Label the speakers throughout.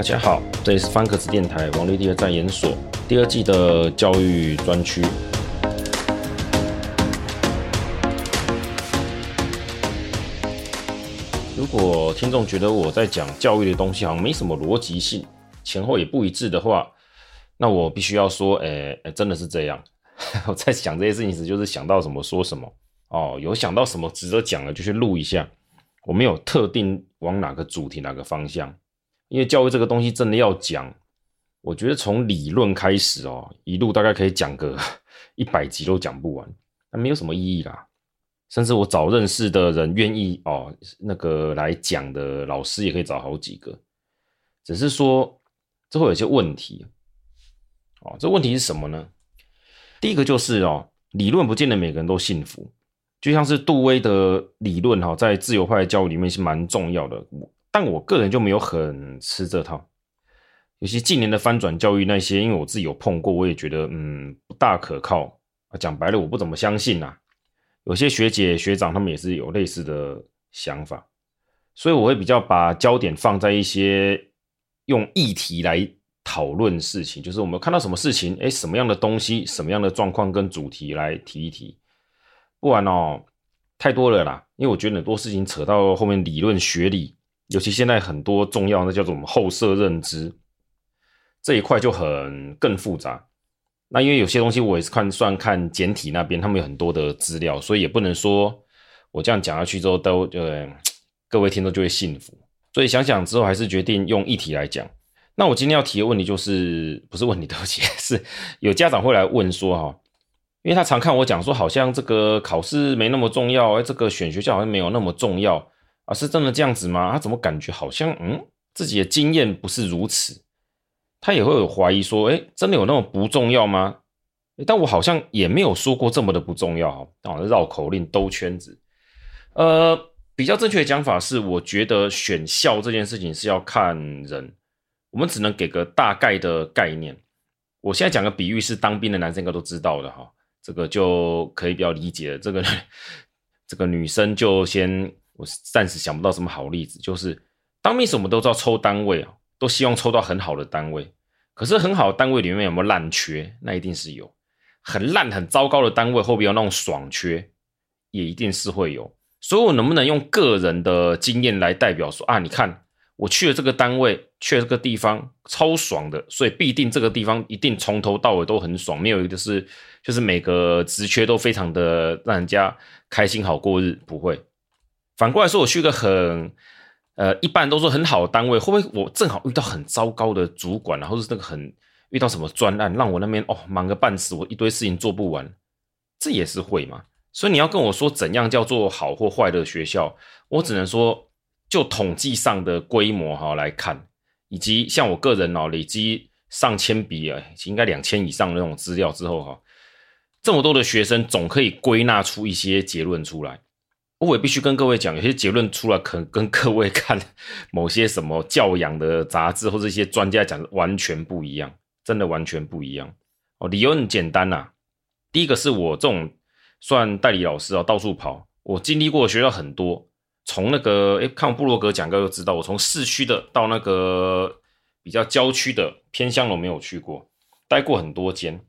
Speaker 1: 大家好，这里是方格子电台王立第二战研所第二季的教育专区。如果听众觉得我在讲教育的东西好像没什么逻辑性，前后也不一致的话，那我必须要说，哎，哎，真的是这样。我在想这些事情时，就是想到什么说什么哦，有想到什么值得讲的就去录一下。我没有特定往哪个主题、哪个方向，因为教育这个东西真的要讲，我觉得从理论开始哦，一路大概可以讲个 一百集都讲不完，那没有什么意义啦。甚至我找认识的人愿意哦，那个来讲的老师也可以找好几个，只是说这会有些问题哦。这问题是什么呢？第一个就是哦，理论不见得每个人都信服，就像是杜威的理论哈，在自由派的教育里面是蛮重要的，但我个人就没有很吃这套。有些近年的翻转教育那些，因为我自己有碰过，我也觉得嗯不大可靠。讲白了，我不怎么相信呐。有些学姐学长他们也是有类似的想法，所以我会比较把焦点放在一些用议题来讨论事情，就是我们看到什么事情，诶，什么样的东西，什么样的状况跟主题来提一提，不然哦太多了啦，因为我觉得很多事情扯到后面理论学理，尤其现在很多重要的叫做我们后设认知这一块就很更复杂。那因为有些东西我也是看算看简体那边，他们有很多的资料，所以也不能说我这样讲下去之后都呃各位听众就会信服。所以想想之后还是决定用议题来讲。那我今天要提的问题就是不是问题，对不起，是有家长会来问说哈，因为他常看我讲说好像这个考试没那么重要，哎，这个选学校好像没有那么重要啊，是真的这样子吗？他怎么感觉好像嗯自己的经验不是如此？他也会有怀疑说：“诶，真的有那么不重要吗？”但我好像也没有说过这么的不重要哈。啊，绕口令兜圈子。呃，比较正确的讲法是，我觉得选校这件事情是要看人，我们只能给个大概的概念。我现在讲个比喻是当兵的男生应该都知道的哈，这个就可以比较理解。这个 这个女生就先，我暂时想不到什么好例子，就是当兵时我们都知道抽单位啊。都希望抽到很好的单位，可是很好的单位里面有没有烂缺？那一定是有。很烂、很糟糕的单位，会不会有那种爽缺？也一定是会有。所以，我能不能用个人的经验来代表说啊？你看，我去了这个单位，去了这个地方，超爽的，所以必定这个地方一定从头到尾都很爽，没有一个是就是每个职缺都非常的让人家开心好过日，不会。反过来说，我去一个很。呃，一般都说很好的单位，会不会我正好遇到很糟糕的主管，然后是那个很遇到什么专案，让我那边哦忙个半死，我一堆事情做不完，这也是会嘛。所以你要跟我说怎样叫做好或坏的学校，我只能说就统计上的规模哈来看，以及像我个人哦累积上千笔啊，应该两千以上的那种资料之后哈，这么多的学生总可以归纳出一些结论出来。我也必须跟各位讲，有些结论出来，可能跟各位看某些什么教养的杂志或者一些专家讲的完全不一样，真的完全不一样哦。理由很简单呐、第一个是我这种算代理老师啊，到处跑，我经历过的学校很多，从那个诶看我部落格讲过就知道，我从市区的到那个比较郊区的偏乡，我没有去过，待过很多间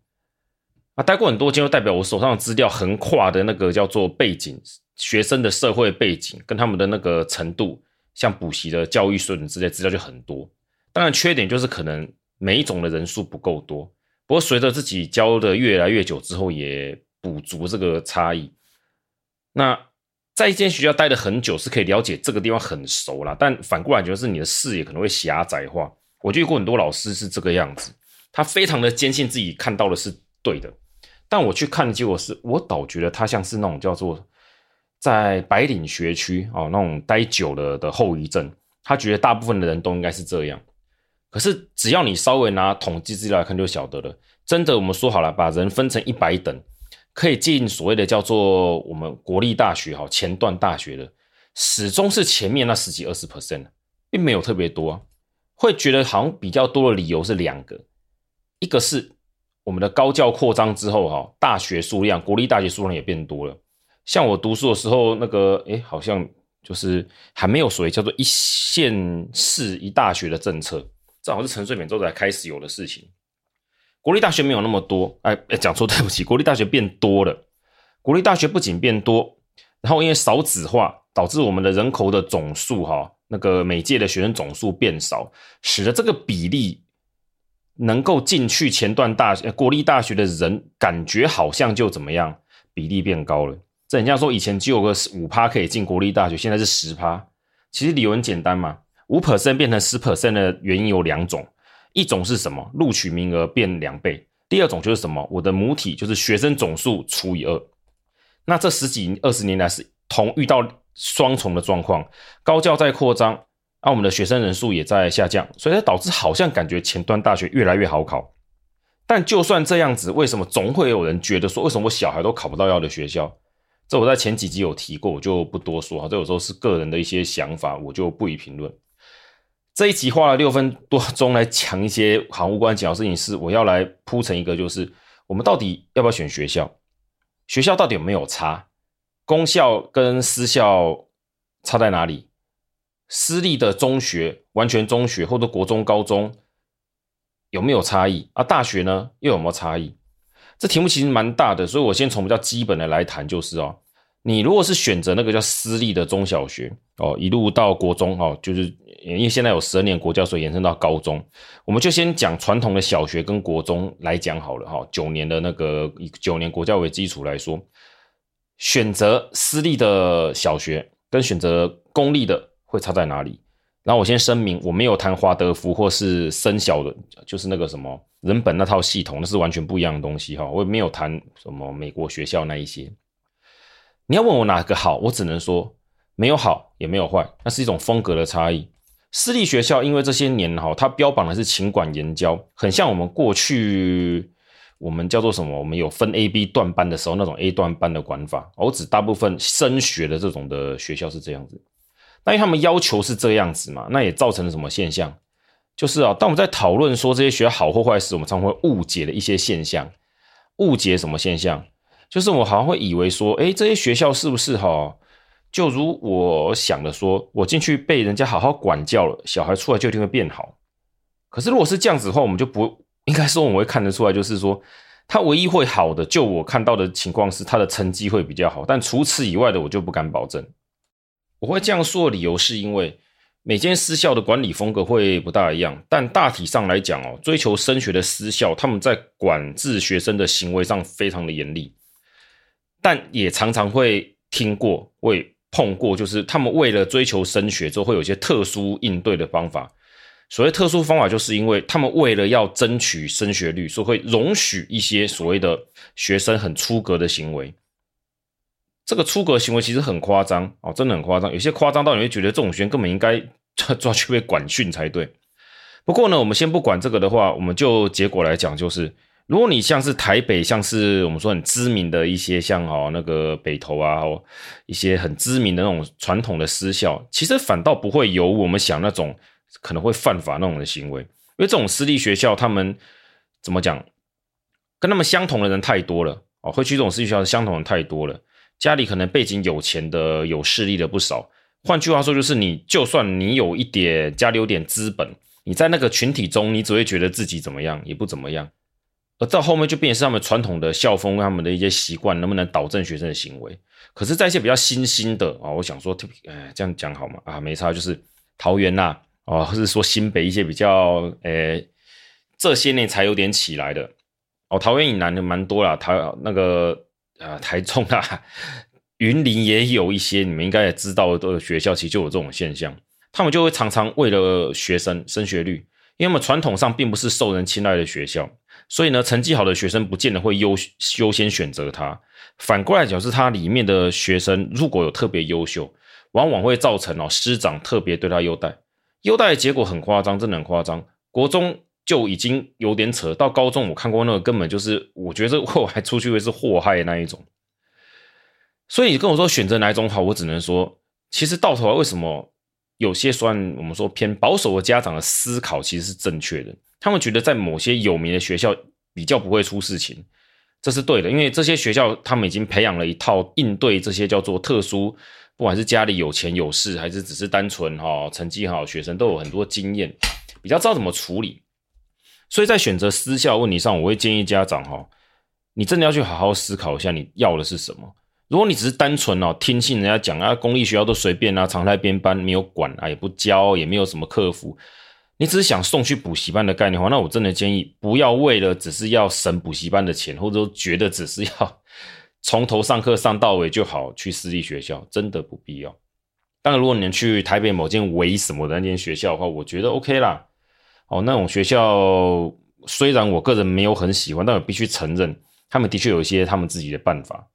Speaker 1: 啊，待过很多间，就代表我手上的资料横跨的那个叫做背景。学生的社会背景跟他们的那个程度，像补习的教育水准之类资料就很多。当然，缺点就是可能每一种的人数不够多。不过，随着自己教的越来越久之后，也补足这个差异。那在一间学校待了很久，是可以了解这个地方很熟啦。但反过来，就是你的视野可能会狭窄化。我遇过很多老师是这个样子，他非常的坚信自己看到的是对的，但我去看的结果是，我倒觉得他像是那种叫做。在白领学区哦，那种待久了的后遗症，他觉得大部分的人都应该是这样。可是只要你稍微拿统计资料来看，就晓得了。真的，我们说好了，把人分成一百等，可以进所谓的叫做我们国立大学哈，前段大学的，始终是前面那十几二十 percent，并没有特别多。会觉得好像比较多的理由是两个，一个是我们的高教扩张之后哈，大学数量，国立大学数量也变多了。像我读书的时候，那个诶，好像就是还没有所谓叫做一县市一大学的政策，正好是陈水扁之后才开始有的事情。国立大学没有那么多，哎哎，讲错，对不起，国立大学变多了。国立大学不仅变多，然后因为少子化，导致我们的人口的总数哈，那个每届的学生总数变少，使得这个比例能够进去前段大学国立大学的人，感觉好像就怎么样，比例变高了。这很像说以前只有个五趴可以进国立大学，现在是十趴。其实理由很简单嘛，五 percent 变成十 percent 的原因有两种。一种是什么？录取名额变两倍。第二种就是什么？我的母体就是学生总数除以二。那这十几二十年来是同遇到双重的状况，高教在扩张，而、我们的学生人数也在下降，所以它导致好像感觉前端大学越来越好考。但就算这样子，为什么总会有人觉得说，为什么我小孩都考不到要的学校？这我在前几集有提过，我就不多说哈。这有时候是个人的一些想法，我就不予评论。这一集花了六分多钟来讲一些好无关紧要事情，是我要来铺成一个，就是我们到底要不要选学校？学校到底有没有差？公校跟私校差在哪里？私立的中学、完全中学或者国中、高中有没有差异？啊，大学呢又有没有差异？这题目其实蛮大的，所以我先从比较基本的来谈，就是哦。你如果是选择那个叫私立的中小学哦，一路到国中哦，就是因为现在有十二年国教，所以延伸到高中，我们就先讲传统的小学跟国中来讲好了哈。九年的那个以九年国教为基础来说，选择私立的小学跟选择公立的会差在哪里？然后我先声明，我没有谈华德福或是森小的，就是那个什么人本那套系统，那是完全不一样的东西哈。我也没有谈什么美国学校那一些。你要问我哪个好，我只能说没有好也没有坏，那是一种风格的差异。私立学校因为这些年哈，它标榜的是勤管严教，很像我们过去我们叫做什么？我们有分 A、B 段班的时候那种 A 段班的管法。我指大部分升学的这种的学校是这样子。那因为他们要求是这样子嘛，那也造成了什么现象？就是啊，当我们在讨论说这些学校好或坏时，我们常会误解了一些现象。误解什么现象？就是我好像会以为说，诶，这些学校是不是哈，就如我想的说，我进去被人家好好管教了，小孩出来就一定会变好。可是如果是这样子的话，我们就不应该说我们会看得出来，就是说他唯一会好的，就我看到的情况是他的成绩会比较好，但除此以外的我就不敢保证。我会这样说的理由是因为每间私校的管理风格会不大一样，但大体上来讲哦，追求升学的私校，他们在管制学生的行为上非常的严厉。但也常常会听过，会碰过，就是他们为了追求升学，就会有一些特殊应对的方法。所谓特殊方法，就是因为他们为了要争取升学率，所以会容许一些所谓的学生很出格的行为。这个出格行为其实很夸张哦，真的很夸张，有些夸张到你会觉得这种学生根本应该抓去被管训才对。不过呢，我们先不管这个的话，我们就结果来讲，就是。如果你像是台北，像是我们说很知名的一些像哦那个北投啊，一些很知名的那种传统的私校，其实反倒不会有我们想那种可能会犯法那种的行为，因为这种私立学校，他们怎么讲，跟他们相同的人太多了哦，会去这种私立学校相同的人太多了，家里可能背景有钱的、有势力的不少。换句话说，就是你就算你有一点家里有点资本，你在那个群体中，你只会觉得自己怎么样，也不怎么样。而到后面就变成是他们传统的校风，他们的一些习惯能不能导正学生的行为？可是，在一些比较新兴的啊，我想说，哎，这样讲好吗？啊，没差，就是桃园呐，啊，或是说新北一些比较，诶，这些年才有点起来的哦。桃园以南的蛮多啦，桃那个啊，台中啊，云林也有一些，你们应该也知道的学校，其实就有这种现象，他们就会常常为了学生升学率，因为我们传统上并不是受人青睐的学校。所以呢，成绩好的学生不见得会优优先选择他。反过来讲，是它里面的学生如果有特别优秀，往往会造成哦师长特别对他优待。优待的结果很夸张，真的很夸张。国中就已经有点扯，到高中我看过那个根本就是，我觉得后还出去会是祸害那一种。所以你跟我说选择哪一种好，我只能说，其实到头来为什么有些算我们说偏保守的家长的思考其实是正确的。他们觉得在某些有名的学校比较不会出事情，这是对的，因为这些学校他们已经培养了一套应对这些叫做特殊，不管是家里有钱有势，还是只是单纯哈成绩好学生，都有很多经验。比较知道怎么处理。所以在选择私校问题上，我会建议家长哈，你真的要去好好思考一下，你要的是什么。如果你只是单纯哦听信人家讲啊，公立学校都随便啊，常态编班没有管啊，也不教，也没有什么客服，你只是想送去补习班的概念的话，那我真的建议不要为了只是要省补习班的钱，或者说觉得只是要 从头上课上到尾就好，去私立学校真的不必要。当然，如果你能去台北某间唯什么的那间学校的话，我觉得 OK 啦。哦，那种学校虽然我个人没有很喜欢，但我必须承认，他们的确有一些他们自己的办法。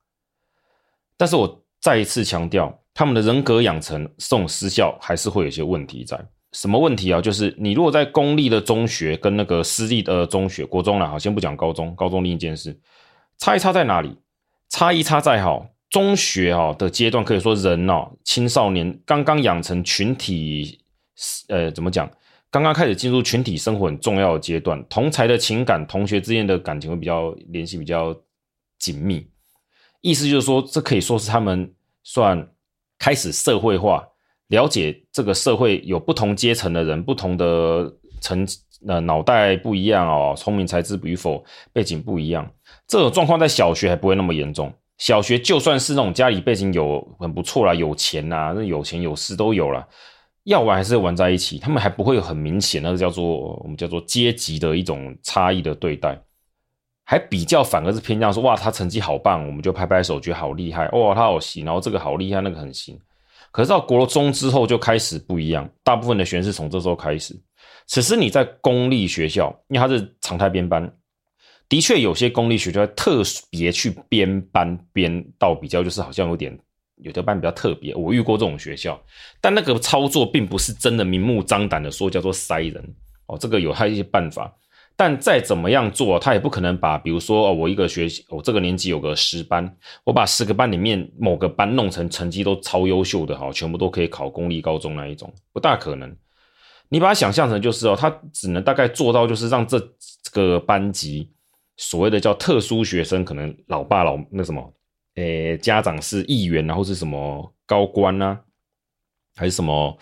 Speaker 1: 但是我再一次强调，他们的人格养成这种私校还是会有一些问题在。什么问题啊？就是你如果在公立的中学跟那个私立的中学、国中啦，好，先不讲高中，高中另一件事，差异差在哪里？差异差在好，中学哈的阶段，可以说人哦，青少年刚刚养成群体，呃，怎么讲？刚刚开始进入群体生活很重要的阶段，同才的情感、同学之间的感情会比较联系比较紧密。意思就是说，这可以说是他们算开始社会化，了解这个社会有不同阶层的人，不同的层呃脑袋不一样哦，聪明才智与否，背景不一样。这种状况在小学还不会那么严重。小学就算是那种家里背景有很不错啦，有钱呐，那有钱有势都有了，要玩还是玩在一起，他们还不会有很明显那个叫做我们叫做阶级的一种差异的对待。还比较反而是偏向说，哇，他成绩好棒，我们就拍拍手，觉得好厉害，哇，他好行，然后这个好厉害，那个很行。可是到国中之后就开始不一样，大部分的学生是从这时候开始。此时你在公立学校，因为他是常态编班，的确有些公立学校特别去编班编到比较，就是好像有点有的班比较特别。我遇过这种学校，但那个操作并不是真的明目张胆的说叫做塞人哦，这个有他一些办法。但再怎么样做，他也不可能把，比如说哦，我一个学习，我这个年级有个十班，我把十个班里面某个班弄成成绩都超优秀的哈，全部都可以考公立高中那一种，不大可能。你把它想象成就是哦，他只能大概做到就是让这个班级所谓的叫特殊学生，可能老爸老那什么，诶，家长是议员，然后是什么高官啊，还是什么，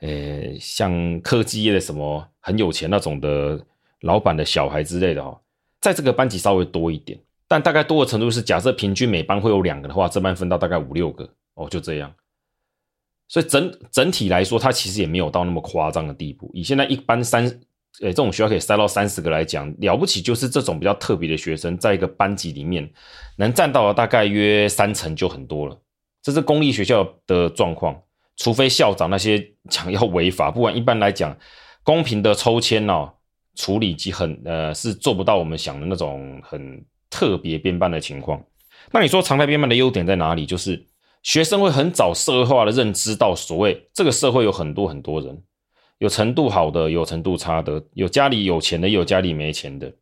Speaker 1: 诶，像科技业的什么很有钱那种的。老板的小孩之类的哦，在这个班级稍微多一点，但大概多的程度是，假设平均每班会有两个的话，这班分到大概五六个哦，就这样。所以整整体来说，它其实也没有到那么夸张的地步。以现在一班三，诶，这种学校可以塞到三十个来讲，了不起就是这种比较特别的学生，在一个班级里面能占到大概约三成就很多了。这是公立学校的状况，除非校长那些 想要违法，不然一般来讲，公平的抽签哦。处理及很呃是做不到我们想的那种很特别编班的情况。那你说常态编班的优点在哪里？就是学生会很早社会化的认知到所谓这个社会有很多很多人，有程度好的，有程度差的，有家里有钱的，也有家里没钱的。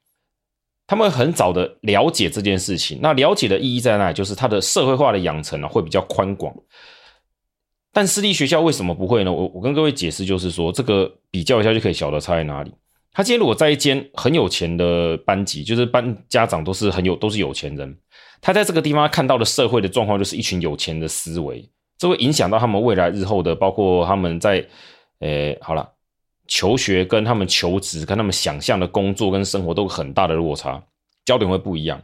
Speaker 1: 他们很早的了解这件事情。那了解的意义在哪里？就是他的社会化的养成呢会比较宽广。但私立学校为什么不会呢？我我跟各位解释，就是说这个比较一下就可以晓得差在哪里。他今天如果在一间很有钱的班级，就是班家长都是很有都是有钱人，他在这个地方看到的社会的状况就是一群有钱的思维，这会影响到他们未来日后的，包括他们在，诶，好了，求学跟他们求职跟他们想象的工作跟生活都有很大的落差，焦点会不一样。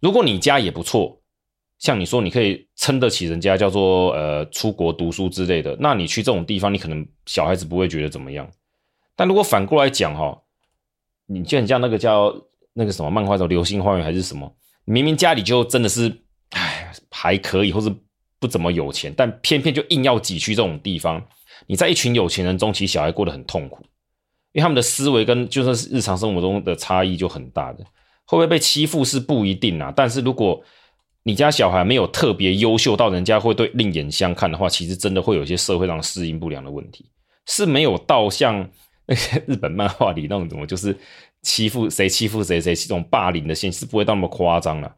Speaker 1: 如果你家也不错，像你说你可以撑得起人家叫做呃出国读书之类的，那你去这种地方，你可能小孩子不会觉得怎么样。但如果反过来讲哈，你就很像那个叫那个什么漫画叫《流星花园》还是什么，明明家里就真的是，哎，还可以，或是不怎么有钱，但偏偏就硬要挤去这种地方。你在一群有钱人中，其实小孩过得很痛苦，因为他们的思维跟就算是日常生活中的差异就很大的。会不会被欺负是不一定啊，但是如果你家小孩没有特别优秀到人家会对另眼相看的话，其实真的会有一些社会上适应不良的问题，是没有到像。那 些日本漫画里那种怎么就是欺负谁欺负谁谁这种霸凌的现实不会到那么夸张了，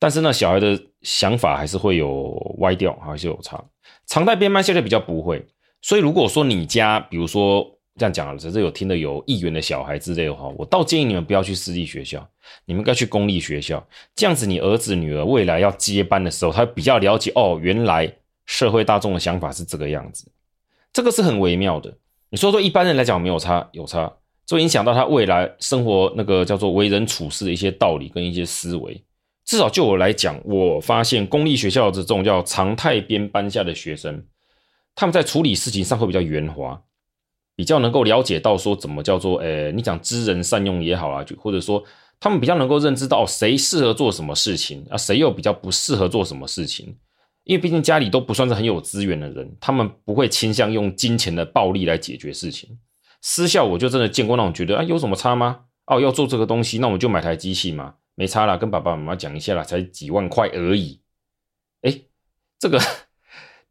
Speaker 1: 但是呢，小孩的想法还是会有歪掉，还是有差。常态编班现在比较不会，所以如果说你家比如说这样讲了，只是有听的有议员的小孩之类的话，我倒建议你们不要去私立学校，你们该去公立学校，这样子你儿子女儿未来要接班的时候，他比较了解哦，原来社会大众的想法是这个样子，这个是很微妙的。你说说一般人来讲没有差，有差，就影响到他未来生活那个叫做为人处事的一些道理跟一些思维。至少就我来讲，我发现公立学校的这种叫常态编班下的学生，他们在处理事情上会比较圆滑，比较能够了解到说怎么叫做，诶，你讲知人善用也好啊，就或者说他们比较能够认知到谁适合做什么事情啊，谁又比较不适合做什么事情。因为毕竟家里都不算是很有资源的人，他们不会倾向用金钱的暴力来解决事情。私校我就真的见过那种觉得啊，有什么差吗？哦，要做这个东西，那我们就买台机器嘛。没差啦，跟爸爸妈妈讲一下啦，才几万块而已。诶，这个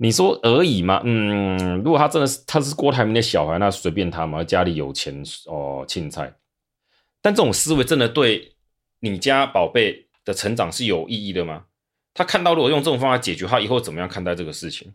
Speaker 1: 你说而已嘛？嗯，如果他真的是他是郭台铭的小孩，那随便他嘛，家里有钱哦，青菜。但这种思维真的对你家宝贝的成长是有意义的吗？他看到如果用这种方法解决，他以后怎么样看待这个事情？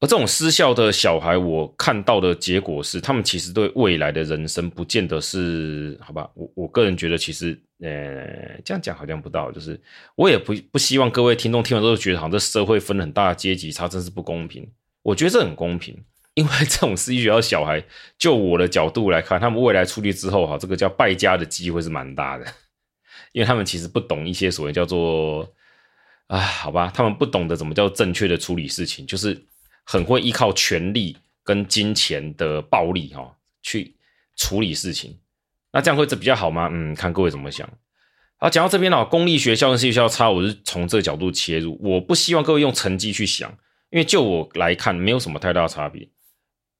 Speaker 1: 而这种失校的小孩，我看到的结果是，他们其实对未来的人生不见得是好吧？我我个人觉得，其实呃，这样讲好像不到，就是我也不不希望各位听众听完之后觉得，好像这社会分很大的阶级差，真是不公平。我觉得这很公平，因为这种私立学校小孩，就我的角度来看，他们未来出去之后，哈，这个叫败家的机会是蛮大的，因为他们其实不懂一些所谓叫做啊，好吧，他们不懂得怎么叫正确的处理事情，就是。很会依靠权力跟金钱的暴力哈去处理事情，那这样会比较好吗？嗯，看各位怎么想。好，讲到这边了，公立学校跟私立学校差，我是从这个角度切入。我不希望各位用成绩去想，因为就我来看，没有什么太大差别。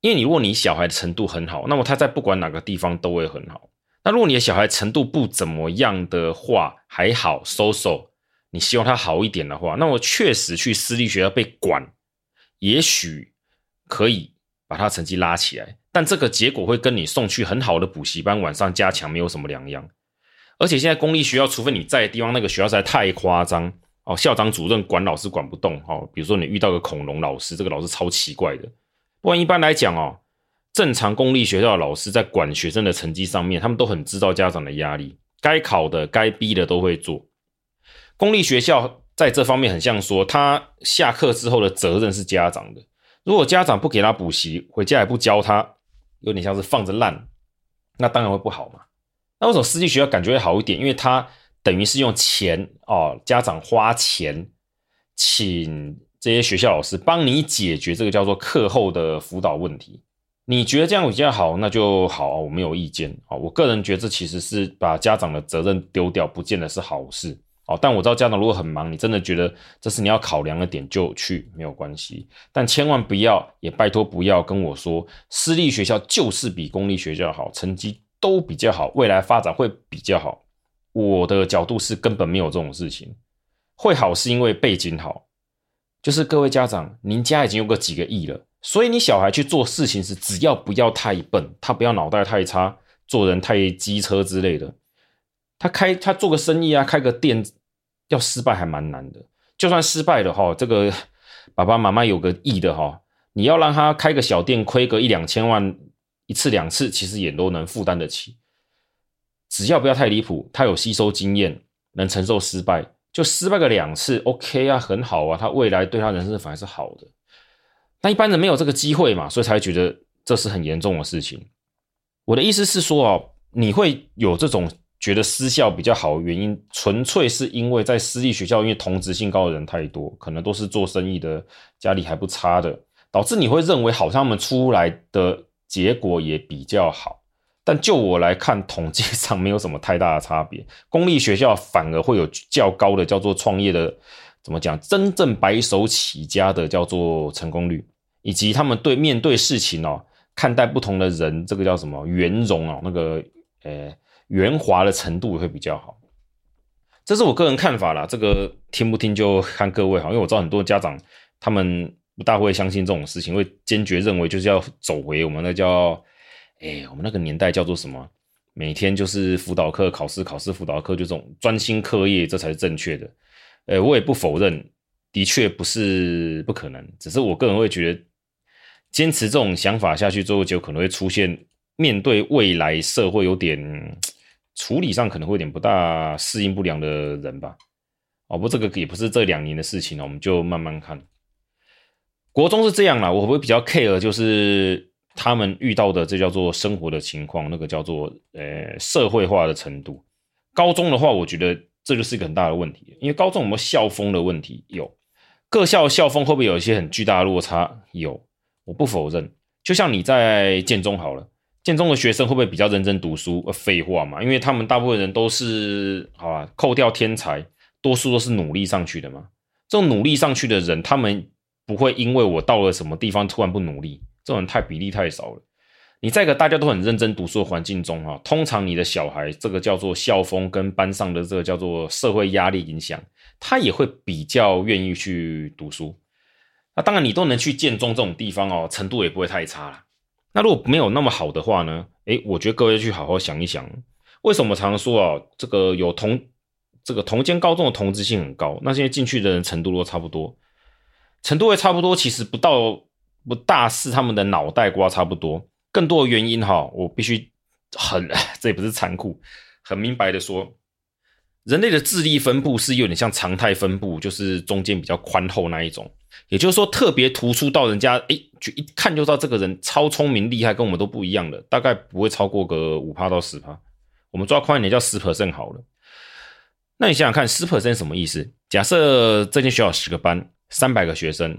Speaker 1: 因为你如果你小孩的程度很好，那么他在不管哪个地方都会很好。那如果你的小孩程度不怎么样的话，还好，so so，你希望他好一点的话，那我确实去私立学校被管。也许可以把他成绩拉起来，但这个结果会跟你送去很好的补习班，晚上加强没有什么两样。而且现在公立学校，除非你在的地方那个学校实在太夸张哦，校长主任管老师管不动哦。比如说你遇到个恐龙老师，这个老师超奇怪的。不然一般来讲哦，正常公立学校的老师在管学生的成绩上面，他们都很知道家长的压力，该考的、该逼的都会做。公立学校。在这方面很像说，他下课之后的责任是家长的。如果家长不给他补习，回家也不教他，有点像是放着烂，那当然会不好嘛。那为什么私立学校感觉会好一点？因为他等于是用钱哦，家长花钱请这些学校老师帮你解决这个叫做课后的辅导问题。你觉得这样比较好，那就好，我没有意见啊。我个人觉得这其实是把家长的责任丢掉，不见得是好事。哦，但我知道家长如果很忙，你真的觉得这是你要考量的点，就去没有关系。但千万不要，也拜托不要跟我说私立学校就是比公立学校好，成绩都比较好，未来发展会比较好。我的角度是根本没有这种事情，会好是因为背景好。就是各位家长，您家已经有个几个亿了，所以你小孩去做事情时，只要不要太笨，他不要脑袋太差，做人太机车之类的。他开他做个生意啊，开个店。要失败还蛮难的，就算失败了哈，这个爸爸妈妈有个亿的哈，你要让他开个小店亏个一两千万一次两次，其实也都能负担得起。只要不要太离谱，他有吸收经验，能承受失败，就失败个两次，OK 啊，很好啊，他未来对他人生反而是好的。那一般人没有这个机会嘛，所以才觉得这是很严重的事情。我的意思是说啊，你会有这种。觉得私校比较好的原因，纯粹是因为在私立学校，因为同质性高的人太多，可能都是做生意的，家里还不差的，导致你会认为好像他们出来的结果也比较好。但就我来看，统计上没有什么太大的差别。公立学校反而会有较高的叫做创业的，怎么讲？真正白手起家的叫做成功率，以及他们对面对事情哦，看待不同的人，这个叫什么圆融哦，那个呃。圆滑的程度会比较好，这是我个人看法啦。这个听不听就看各位哈，因为我知道很多家长他们不大会相信这种事情，会坚决认为就是要走回我们那叫，哎，我们那个年代叫做什么？每天就是辅导课、考试、考试、辅导课，就这种专心课业，这才是正确的。呃，我也不否认，的确不是不可能，只是我个人会觉得，坚持这种想法下去之后，就可能会出现面对未来社会有点。处理上可能会有点不大适应不良的人吧，哦，不，这个也不是这两年的事情了，我们就慢慢看。国中是这样啦，我会比较 care，就是他们遇到的这叫做生活的情况，那个叫做呃社会化的程度。高中的话，我觉得这就是一个很大的问题，因为高中有没有校风的问题？有，各校校风会不会有一些很巨大的落差？有，我不否认。就像你在建中好了，建中的学生会不会比较认真读书？呃，废话嘛，因为他们大部分人都是好吧，扣掉天才，多数都是努力上去的嘛。这种努力上去的人，他们不会因为我到了什么地方突然不努力。这种人太比例太少了。你在一个大家都很认真读书的环境中，哈，通常你的小孩这个叫做校风跟班上的这个叫做社会压力影响，他也会比较愿意去读书。那当然，你都能去建中这种地方哦，程度也不会太差了。那如果没有那么好的话呢？诶，我觉得各位去好好想一想，为什么常常说啊，这个有同这个同间高中的同质性很高，那现在进去的人程度都差不多，程度也差不多，其实不到。不大是他们的脑袋瓜差不多，更多的原因哈，我必须很，这也不是残酷，很明白的说，人类的智力分布是有点像常态分布，就是中间比较宽厚那一种，也就是说特别突出到人家，诶，就一看就知道这个人超聪明厉害，跟我们都不一样的，大概不会超过个五趴到十趴，我们抓宽一点叫十 percent 好了。那你想想看，十 percent 什么意思？假设这间学校十个班，三百个学生。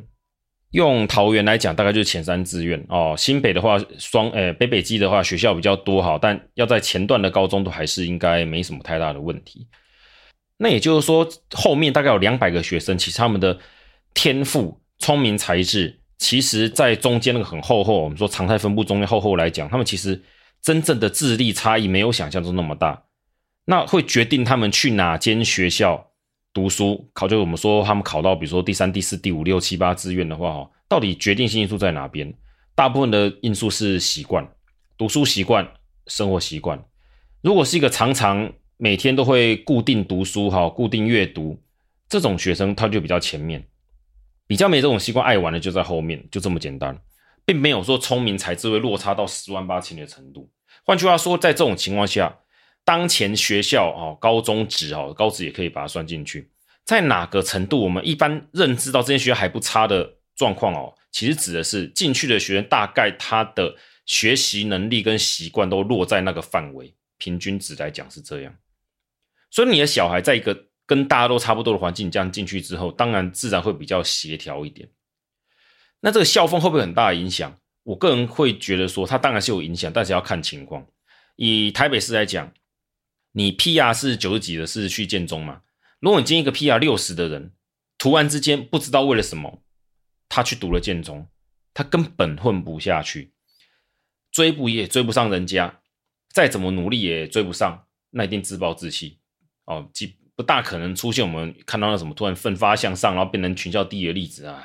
Speaker 1: 用桃园来讲，大概就是前三志愿哦。新北的话，双诶、北北基的话，学校比较多哈，但要在前段的高中都还是应该没什么太大的问题。那也就是说，后面大概有两百个学生，其实他们的天赋、聪明才智，其实在中间那个很厚厚。我们说常态分布中间厚厚来讲，他们其实真正的智力差异没有想象中那么大。那会决定他们去哪间学校。读书考，就我们说他们考到，比如说第三、第四、第五、六、七、八志愿的话，哈，到底决定性因素在哪边？大部分的因素是习惯，读书习惯、生活习惯。如果是一个常常每天都会固定读书，哈，固定阅读这种学生，他就比较前面；比较没这种习惯、爱玩的就在后面，就这么简单，并没有说聪明才智会落差到十万八千的程度。换句话说，在这种情况下。当前学校哦，高中职哦，高职也可以把它算进去。在哪个程度，我们一般认知到这些学校还不差的状况哦，其实指的是进去的学员大概他的学习能力跟习惯都落在那个范围，平均值来讲是这样。所以你的小孩在一个跟大家都差不多的环境这样进去之后，当然自然会比较协调一点。那这个校风会不会很大的影响？我个人会觉得说，它当然是有影响，但是要看情况。以台北市来讲。你 PR 是九十几的，是去建中嘛？如果你进一个 PR 六十的人，突然之间不知道为了什么，他去读了建中，他根本混不下去，追不也追不上人家，再怎么努力也追不上，那一定自暴自弃哦，既不大可能出现我们看到那什么突然奋发向上，然后变成全校第一的例子啊。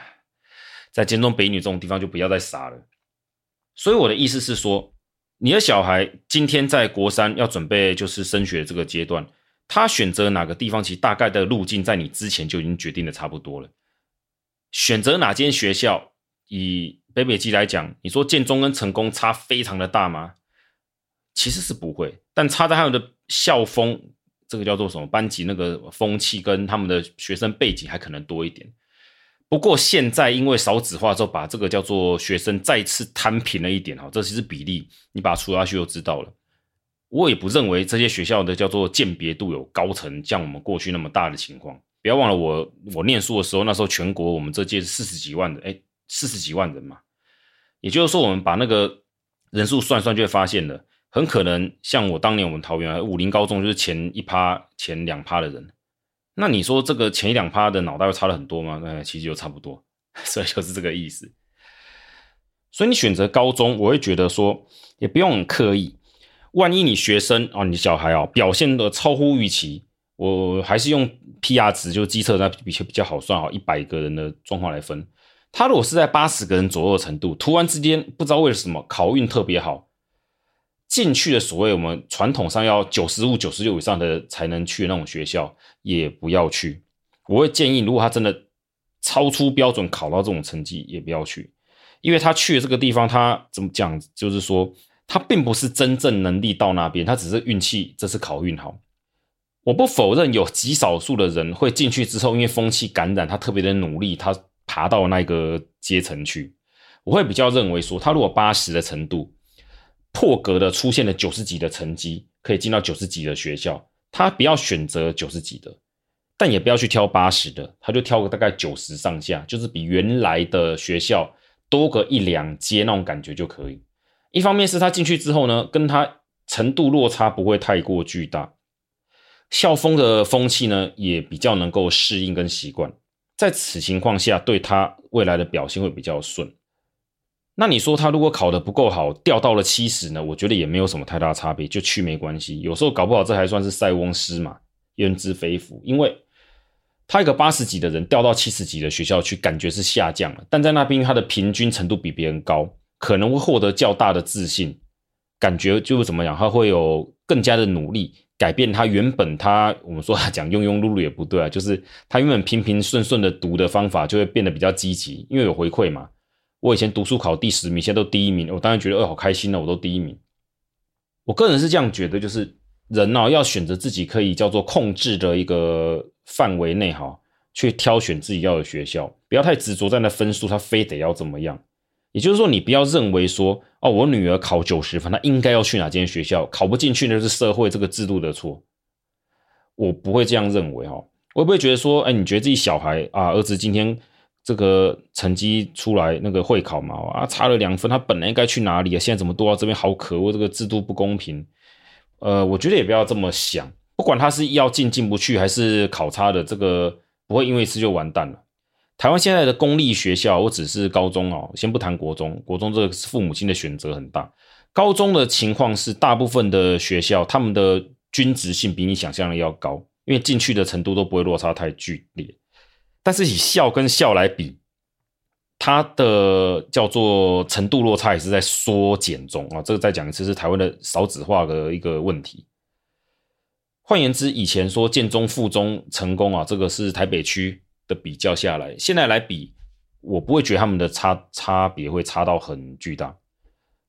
Speaker 1: 在建中北女这种地方就不要再傻了。所以我的意思是说。你的小孩今天在国三要准备就是升学这个阶段，他选择哪个地方，其实大概的路径在你之前就已经决定的差不多了。选择哪间学校，以北北基来讲，你说建中跟成功差非常的大吗？其实是不会，但差在他们的校风，这个叫做什么班级那个风气跟他们的学生背景还可能多一点。不过现在因为少子化之后，把这个叫做学生再次摊平了一点哈，这其实比例你把它除下去就知道了。我也不认为这些学校的叫做鉴别度有高层像我们过去那么大的情况。不要忘了我我念书的时候，那时候全国我们这届是四十几万的，哎，四十几万人嘛。也就是说，我们把那个人数算算，就会发现了，很可能像我当年我们桃园武林高中就是前一趴、前两趴的人。那你说这个前一两趴的脑袋会差了很多吗？哎，其实就差不多，所以就是这个意思。所以你选择高中，我会觉得说也不用很刻意。万一你学生啊，你小孩啊表现的超乎预期，我还是用 PR 值，就基测那比较比较好算好，一百个人的状况来分。他如果是在八十个人左右的程度，突然之间不知道为什么考运特别好。进去的所谓我们传统上要九十五、九十六以上的才能去的那种学校，也不要去。我会建议，如果他真的超出标准考到这种成绩，也不要去，因为他去的这个地方，他怎么讲？就是说，他并不是真正能力到那边，他只是运气，这次考运好。我不否认有极少数的人会进去之后，因为风气感染，他特别的努力，他爬到那个阶层去。我会比较认为说，他如果八十的程度破格的出现了九十几的成绩，可以进到九十几的学校，他不要选择九十几的，但也不要去挑八十的，他就挑个大概九十上下，就是比原来的学校多个一两阶那种感觉就可以。一方面是他进去之后呢，跟他程度落差不会太过巨大，校风的风气呢也比较能够适应跟习惯，在此情况下，对他未来的表现会比较顺。那你说他如果考得不够好，掉到了七十呢？我觉得也没有什么太大差别，就去没关系。有时候搞不好这还算是塞翁失马，焉知非福。因为他一个八十几的人掉到七十几的学校去，感觉是下降了，但在那边他的平均程度比别人高，可能会获得较大的自信，感觉就是怎么样，他会有更加的努力，改变他原本他我们说他讲庸庸碌碌也不对啊，就是他原本平平顺顺的读的方法就会变得比较积极，因为有回馈嘛。我以前读书考第十名，现在都第一名，我当然觉得，哦，好开心呢，我都第一名。我个人是这样觉得，就是人呢，要选择自己可以叫做控制的一个范围内哈，去挑选自己要的学校，不要太执着在那分数，他非得要怎么样。也就是说，你不要认为说，哦，我女儿考九十分，她应该要去哪间学校，考不进去那是社会这个制度的错。我不会这样认为哈，我也不会觉得说，哎，你觉得自己小孩啊，儿子今天。这个成绩出来，那个会考嘛，啊，差了两分，他本来应该去哪里啊？现在怎么多到这边？好可恶，这个制度不公平。呃，我觉得也不要这么想，不管他是要进进不去，还是考差的，这个不会因为一次就完蛋了。台湾现在的公立学校，我只是高中哦，先不谈国中，国中这个父母亲的选择很大。高中的情况是，大部分的学校他们的均值性比你想象的要高，因为进去的程度都不会落差太剧烈。但是以校跟校来比，它的叫做程度落差也是在缩减中啊。这个再讲一次，是台湾的少子化的一个问题。换言之，以前说建中、附中成功啊，这个是台北区的比较下来，现在来比，我不会觉得他们的差差别会差到很巨大。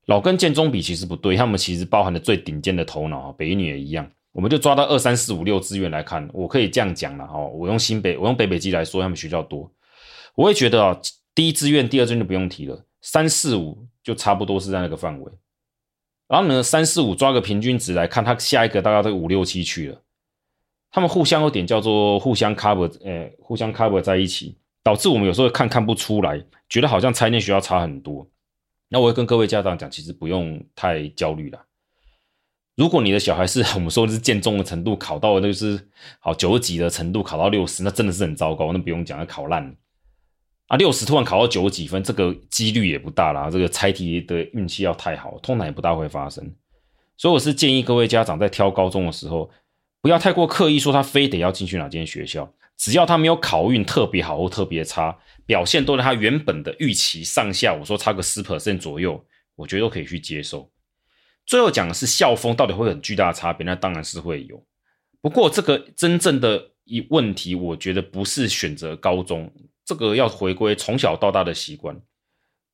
Speaker 1: 老跟建中比其实不对，他们其实包含的最顶尖的头脑啊，北一女也一样。我们就抓到二三四五六志愿来看，我可以这样讲了哈。我用新北，我用北北基来说，他们学校多，我会觉得啊，第一志愿、第二志愿就不用提了，三四五就差不多是在那个范围。然后呢，三四五抓个平均值来看，他下一个大概都五六七去了。他们互相有点叫做互相 cover，呃，互相 cover 在一起，导致我们有时候看看不出来，觉得好像拆念学校差很多。那我会跟各位家长讲，其实不用太焦虑了。如果你的小孩是 我们说是建中的程度，考到那就是好九十几的程度，考到六十，那真的是很糟糕，那不用讲，要考烂啊。六十突然考到九十几分，这个几率也不大啦。这个猜题的运气要太好，通常也不大会发生。所以我是建议各位家长在挑高中的时候，不要太过刻意说他非得要进去哪间学校，只要他没有考运特别好或特别差，表现都在他原本的预期上下，我说差个十 percent 左右，我觉得都可以去接受。最后讲的是校风到底会很巨大的差别，那当然是会有。不过这个真正的一问题，我觉得不是选择高中，这个要回归从小到大的习惯。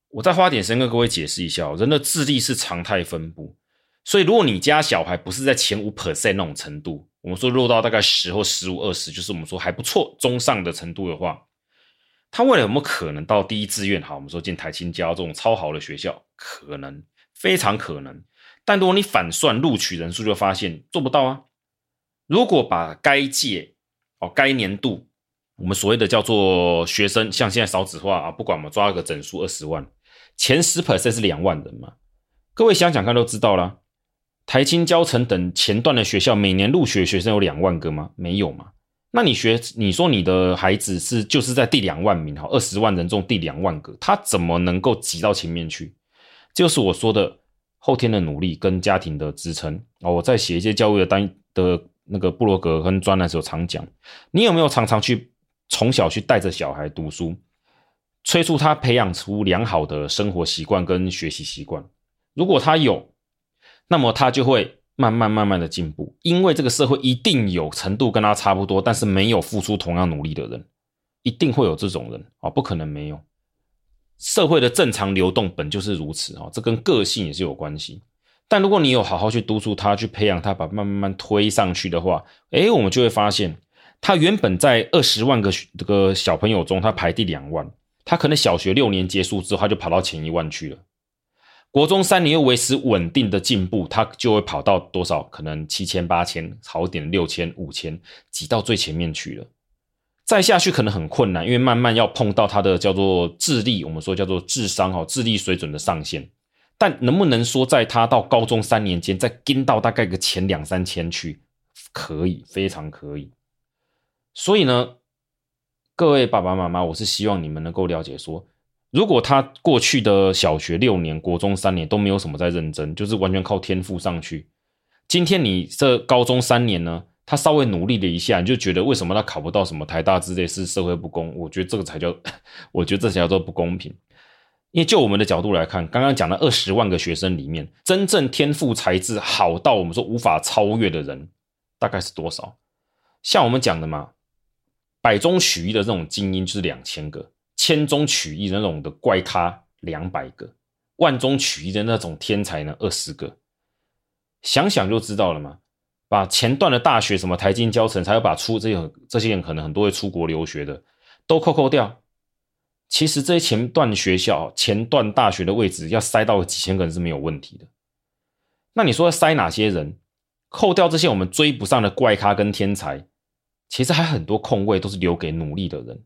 Speaker 1: 我再花点时间跟各位解释一下，人的智力是常态分布，所以如果你家小孩不是在前五 percent 那种程度，我们说落到大概十或十五二十，就是我们说还不错中上的程度的话，他未来有没有可能到第一志愿？好，我们说进台清交这种超好的学校，可能，非常可能。但如果你反算录取人数，就发现做不到啊。如果把该届哦该年度我们所谓的叫做学生，像现在少子化啊，不管我们抓个整数二十万，前十 percent 是两万人嘛？各位想想看，都知道啦。台清交成等前段的学校，每年入学学生有两万个吗？没有嘛？那你学你说你的孩子是就是在第两万名哈，二十万人中第两万个，他怎么能够挤到前面去？就是我说的。后天的努力跟家庭的支撑啊，我在写一些教育的单的那个布罗格跟专栏时候常讲，你有没有常常去从小去带着小孩读书，催促他培养出良好的生活习惯跟学习习惯？如果他有，那么他就会慢慢慢慢的进步，因为这个社会一定有程度跟他差不多，但是没有付出同样努力的人，一定会有这种人啊，不可能没有。社会的正常流动本就是如此哦，这跟个性也是有关系。但如果你有好好去督促他，去培养他，把慢慢慢推上去的话，诶，我们就会发现，他原本在二十万个这个小朋友中，他排第两万，他可能小学六年结束之后，他就跑到前一万去了。国中三年又维持稳定的进步，他就会跑到多少？可能七千、八千，好点六千、五千，挤到最前面去了。再下去可能很困难，因为慢慢要碰到他的叫做智力，我们说叫做智商哈，智力水准的上限。但能不能说在他到高中三年间再跟到大概个前两三千去？可以，非常可以。所以呢，各位爸爸妈妈，我是希望你们能够了解说，如果他过去的小学六年、国中三年都没有什么在认真，就是完全靠天赋上去。今天你这高中三年呢，他稍微努力了一下，你就觉得为什么他考不到什么台大之类是社会不公？我觉得这个才叫，我觉得这才叫做不公平。因为就我们的角度来看，刚刚讲的二十万个学生里面，真正天赋才智好到我们说无法超越的人，大概是多少？像我们讲的嘛。百中取一的这种精英就是两千个，千中取一的那种的怪咖两百个，万中取一的那种天才呢二十个。想想就知道了嘛。把前段的大学什么台清交成，才要把出这些这些人可能很多会出国留学的都扣扣掉。其实这些前段学校前段大学的位置要塞到几千个人是没有问题的。那你说要塞哪些人？扣掉这些我们追不上的怪咖跟天才。其实还很多空位都是留给努力的人，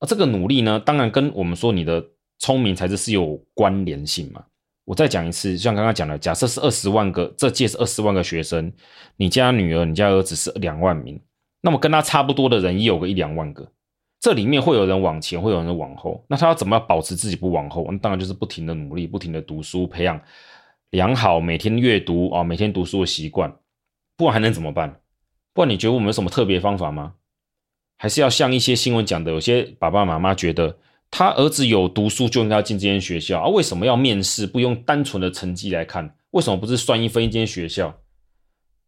Speaker 1: 而这个努力呢，当然跟我们说你的聪明才智是有关联性嘛。我再讲一次，像刚刚讲的，假设是二十万个，这届是二十万个学生，你家女儿、你家儿子是两万名，那么跟他差不多的人也有个一两万个，这里面会有人往前，会有人往后，那他要怎么保持自己不往后？那当然就是不停的努力，不停的读书，培养良好每天阅读啊，每天读书的习惯，不然还能怎么办？不然你觉得我们有什么特别方法吗？还是要像一些新闻讲的，有些爸爸妈妈觉得他儿子有读书就应该进这间学校啊？为什么要面试？不用单纯的成绩来看，为什么不是算一分一间学校？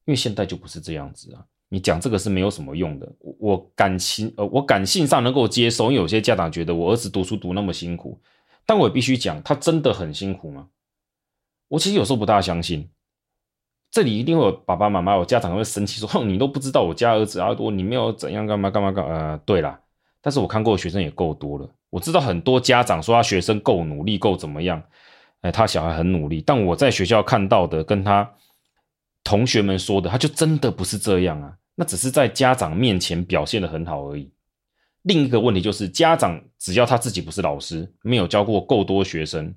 Speaker 1: 因为现在就不是这样子啊！你讲这个是没有什么用的。我我感情呃，我感性上能够接受，因为有些家长觉得我儿子读书读那么辛苦，但我也必须讲，他真的很辛苦吗？我其实有时候不大相信。这里一定会有爸爸妈妈、有家长会生气说：“哼，你都不知道我家儿子啊，多你没有怎样干嘛干嘛干嘛。”呃，对啦，但是我看过的学生也够多了，我知道很多家长说他学生够努力，够怎么样，哎，他小孩很努力，但我在学校看到的，跟他同学们说的，他就真的不是这样啊，那只是在家长面前表现的很好而已。另一个问题就是，家长只要他自己不是老师，没有教过够多学生，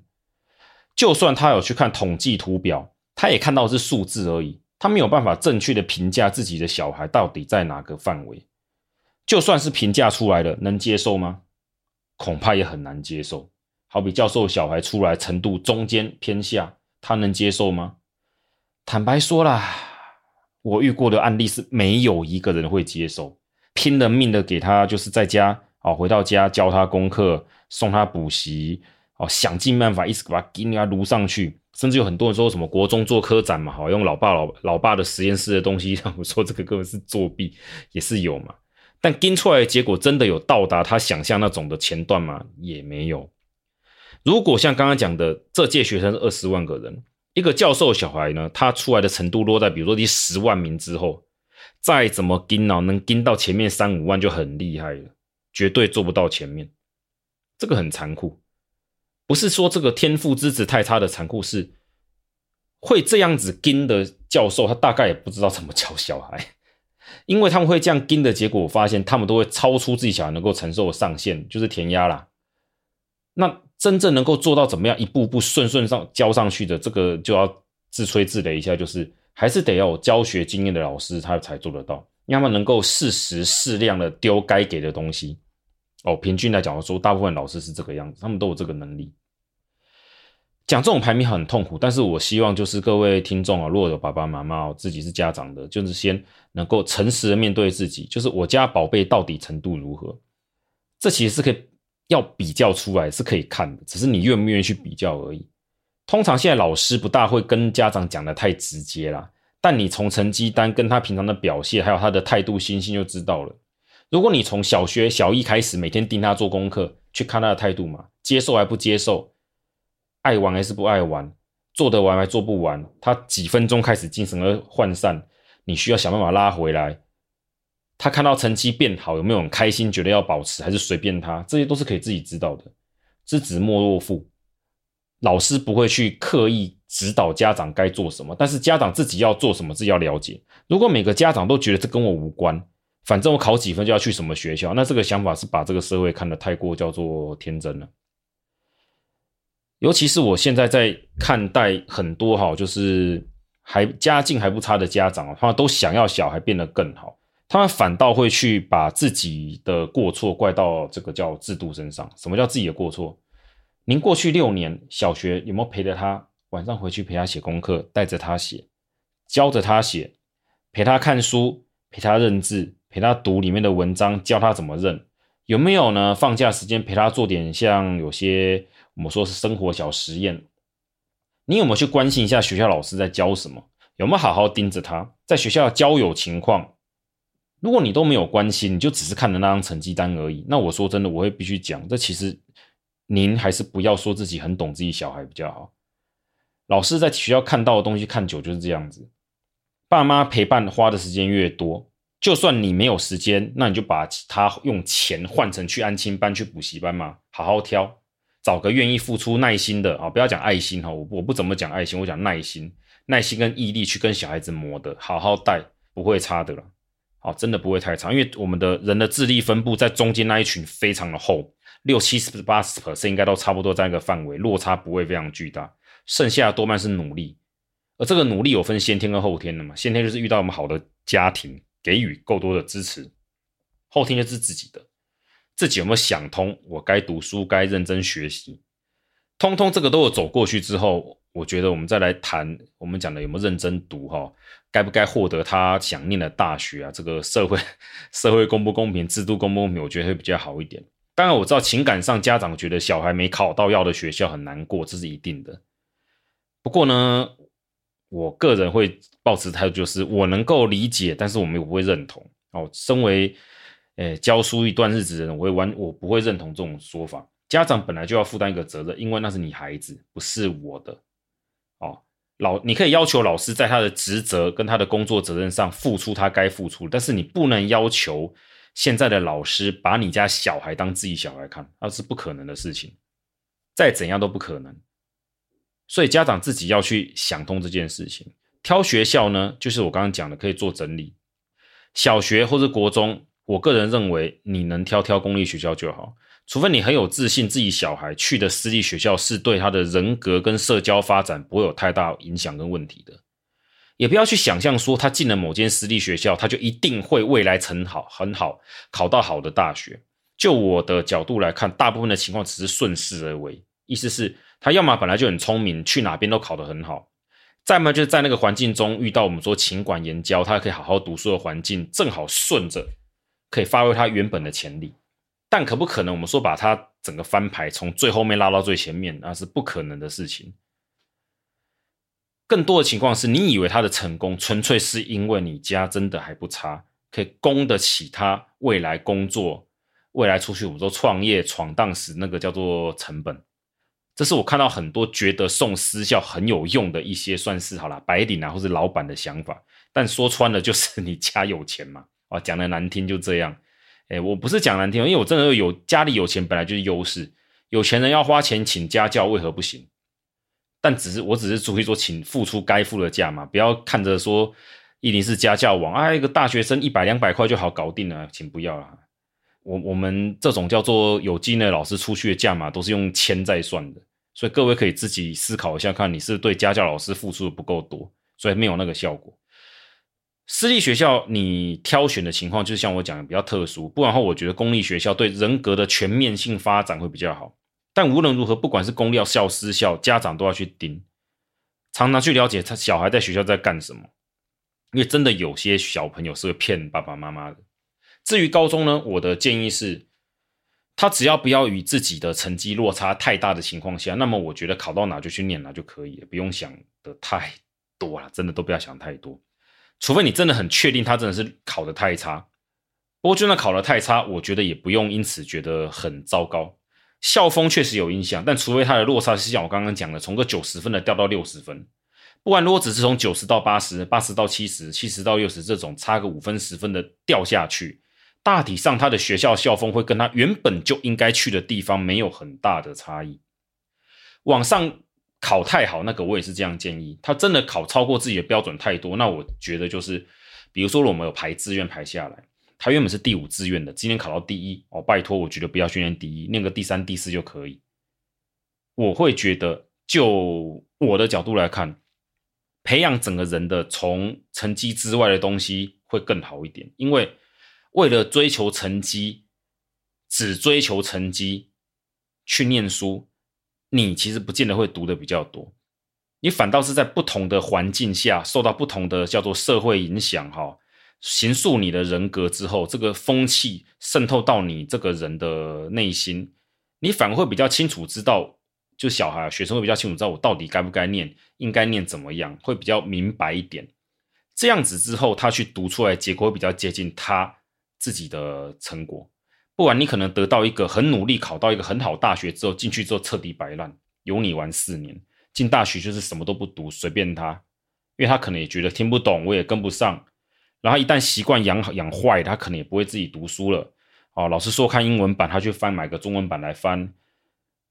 Speaker 1: 就算他有去看统计图表。他也看到是数字而已，他没有办法正确的评价自己的小孩到底在哪个范围。就算是评价出来了，能接受吗？恐怕也很难接受。好比教授小孩出来程度中间偏下，他能接受吗？坦白说啦，我遇过的案例是没有一个人会接受，拼了命的给他就是在家哦，回到家教他功课，送他补习哦，想尽办法一直把他给他撸上去。甚至有很多人说什么国中做科展嘛，好用老爸老老爸的实验室的东西，我说这个根本是作弊，也是有嘛。但跟出来的结果真的有到达他想象那种的前段吗？也没有。如果像刚刚讲的，这届学生是二十万个人，一个教授小孩呢，他出来的程度落在比如说第十万名之后，再怎么跟呢，能跟到前面三五万就很厉害了，绝对做不到前面。这个很残酷。不是说这个天赋资质太差的残酷，是会这样子跟的教授，他大概也不知道怎么教小孩，因为他们会这样跟的结果，我发现他们都会超出自己小孩能够承受的上限，就是填鸭啦。那真正能够做到怎么样一步步顺顺上教上去的，这个就要自吹自擂一下，就是还是得要有教学经验的老师，他才做得到，要么能够适时适量的丢该给的东西。哦，平均来讲说，大部分老师是这个样子，他们都有这个能力。讲这种排名很痛苦，但是我希望就是各位听众啊，如果有爸爸妈妈，自己是家长的，就是先能够诚实的面对自己，就是我家宝贝到底程度如何，这其实是可以要比较出来，是可以看的，只是你愿不愿意去比较而已。通常现在老师不大会跟家长讲的太直接啦，但你从成绩单跟他平常的表现，还有他的态度心性就知道了。如果你从小学小一开始每天盯他做功课，去看他的态度嘛，接受还不接受，爱玩还是不爱玩，做得完还做不完，他几分钟开始精神而涣散，你需要想办法拉回来。他看到成绩变好，有没有很开心，觉得要保持，还是随便他？这些都是可以自己知道的。知子莫若父，老师不会去刻意指导家长该做什么，但是家长自己要做什么，自己要了解。如果每个家长都觉得这跟我无关，反正我考几分就要去什么学校，那这个想法是把这个社会看得太过叫做天真了。尤其是我现在在看待很多哈，就是还家境还不差的家长，他们都想要小孩变得更好。他们反倒会去把自己的过错怪到这个叫制度身上。什么叫自己的过错？您过去六年小学有没有陪着他晚上回去陪他写功课，带着他写，教着他写，陪他看书，陪他认字，陪他读里面的文章，教他怎么认？有没有呢？放假时间陪他做点像有些我们说是生活小实验？你有没有去关心一下学校老师在教什么？有没有好好盯着他在学校交友情况？如果你都没有关心，你就只是看了那张成绩单而已。那我说真的，我会必须讲，这其实您还是不要说自己很懂自己小孩比较好。老师在学校看到的东西看久就是这样子。爸妈陪伴花的时间越多，就算你没有时间，那你就把他用钱换成去安亲班、去补习班嘛，好好挑，找个愿意付出耐心的啊，不要讲爱心哈，我我不怎么讲爱心，我讲耐心，耐心跟毅力去跟小孩子磨的，好好带，不会差的了。好，真的不会太差，因为我们的人的智力分布在中间那一群非常的厚，六七十八十和四应该都差不多在那个范围，落差不会非常巨大。剩下的多半是努力，而这个努力有分先天跟后天的嘛。先天就是遇到我们好的家庭，给予够多的支持；后天就是自己的，自己有没有想通，我该读书，该认真学习，通通这个都有走过去之后。我觉得我们再来谈，我们讲的有没有认真读哈？该不该获得他想念的大学啊？这个社会 社会公不公平，制度公不公平？我觉得会比较好一点。当然我知道情感上家长觉得小孩没考到要的学校很难过，这是一定的。不过呢，我个人会抱持态度就是我能够理解，但是我们也不会认同。哦，身为诶教书一段日子的人，我会完我不会认同这种说法。家长本来就要负担一个责任，因为那是你孩子，不是我的。哦，老，你可以要求老师在他的职责跟他的工作责任上付出他该付出，但是你不能要求现在的老师把你家小孩当自己小孩看，那是不可能的事情，再怎样都不可能。所以家长自己要去想通这件事情。挑学校呢，就是我刚刚讲的，可以做整理。小学或者国中，我个人认为你能挑挑公立学校就好。除非你很有自信，自己小孩去的私立学校是对他的人格跟社交发展不会有太大影响跟问题的，也不要去想象说他进了某间私立学校，他就一定会未来成好很好，考到好的大学。就我的角度来看，大部分的情况只是顺势而为，意思是他要么本来就很聪明，去哪边都考得很好；再么就是在那个环境中遇到我们说勤管严教，他可以好好读书的环境，正好顺着可以发挥他原本的潜力。但可不可能？我们说把他整个翻牌，从最后面拉到最前面，那是不可能的事情。更多的情况是你以为他的成功，纯粹是因为你家真的还不差，可以供得起他未来工作、未来出去我们说创业闯荡时那个叫做成本。这是我看到很多觉得送私校很有用的一些，算是好了白领啊，或是老板的想法。但说穿了，就是你家有钱嘛，啊，讲的难听就这样。哎，我不是讲难听，因为我真的有家里有钱，本来就是优势。有钱人要花钱请家教，为何不行？但只是我只是出去说，请付出该付的价嘛，不要看着说一定是家教网啊，一个大学生一百两百块就好搞定了，请不要啦。我我们这种叫做有经验的老师出去的价码都是用千在算的，所以各位可以自己思考一下，看你是对家教老师付出的不够多，所以没有那个效果。私立学校你挑选的情况，就是像我讲的比较特殊，不然的话我觉得公立学校对人格的全面性发展会比较好。但无论如何，不管是公立校、私校，家长都要去盯，常常去了解他小孩在学校在干什么，因为真的有些小朋友是会骗爸爸妈妈的。至于高中呢，我的建议是，他只要不要与自己的成绩落差太大的情况下，那么我觉得考到哪就去念哪就可以了，不用想的太多了，真的都不要想太多。除非你真的很确定他真的是考得太差，不过就算考得太差，我觉得也不用因此觉得很糟糕。校风确实有影响，但除非他的落差是像我刚刚讲的，从个九十分的掉到六十分，不管如果只是从九十到八十、八十到七十、七十到六十这种差个五分、十分的掉下去，大体上他的学校校风会跟他原本就应该去的地方没有很大的差异。往上考太好，那个我也是这样建议。他真的考超过自己的标准太多，那我觉得就是，比如说我们有排志愿排下来。他原本是第五志愿的，今天考到第一哦，拜托，我觉得不要训练第一，念个第三、第四就可以。我会觉得，就我的角度来看，培养整个人的从成绩之外的东西会更好一点，因为为了追求成绩，只追求成绩去念书，你其实不见得会读的比较多，你反倒是在不同的环境下受到不同的叫做社会影响哈。形塑你的人格之后，这个风气渗透到你这个人的内心，你反而会比较清楚知道，就小孩学生会比较清楚知道我到底该不该念，应该念怎么样，会比较明白一点。这样子之后，他去读出来，结果会比较接近他自己的成果。不然你可能得到一个很努力，考到一个很好大学之后，进去之后彻底摆烂，有你玩四年。进大学就是什么都不读，随便他，因为他可能也觉得听不懂，我也跟不上。然后一旦习惯养养坏，他可能也不会自己读书了。哦，老师说看英文版，他去翻买个中文版来翻。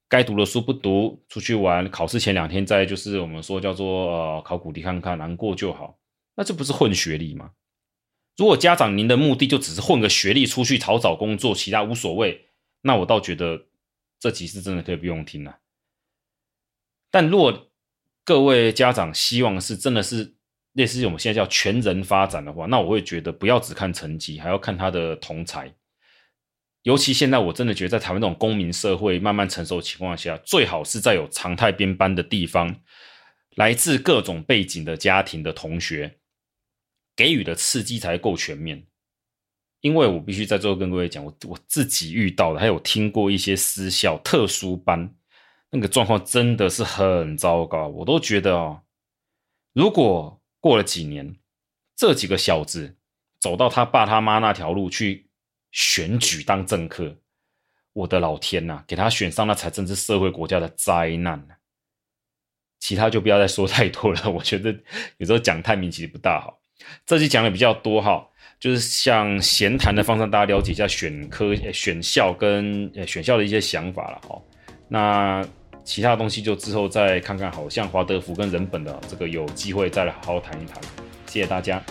Speaker 1: 该读的书不读，出去玩，考试前两天再就是我们说叫做呃考古题看看，难过就好。那这不是混学历吗？如果家长您的目的就只是混个学历出去讨找工作，其他无所谓，那我倒觉得这集是真的可以不用听了。但如果各位家长希望是真的是。类似我们现在叫全人发展的话，那我会觉得不要只看成绩，还要看他的同才。尤其现在我真的觉得，在台湾这种公民社会慢慢成熟的情况下，最好是在有常态编班的地方，来自各种背景的家庭的同学给予的刺激才够全面。因为我必须在最后跟各位讲，我我自己遇到的，还有听过一些私校特殊班，那个状况真的是很糟糕。我都觉得哦，如果过了几年，这几个小子走到他爸他妈那条路去选举当政客，我的老天呐，给他选上那才真是社会国家的灾难。其他就不要再说太多了，我觉得有时候讲太明其实不大好。这期讲的比较多哈，就是像闲谈的方向，大家了解一下选科、选校跟选校的一些想法了哈。那。其他东西就之后再看看，好像华德福跟人本的这个有机会再来好好谈一谈。谢谢大家。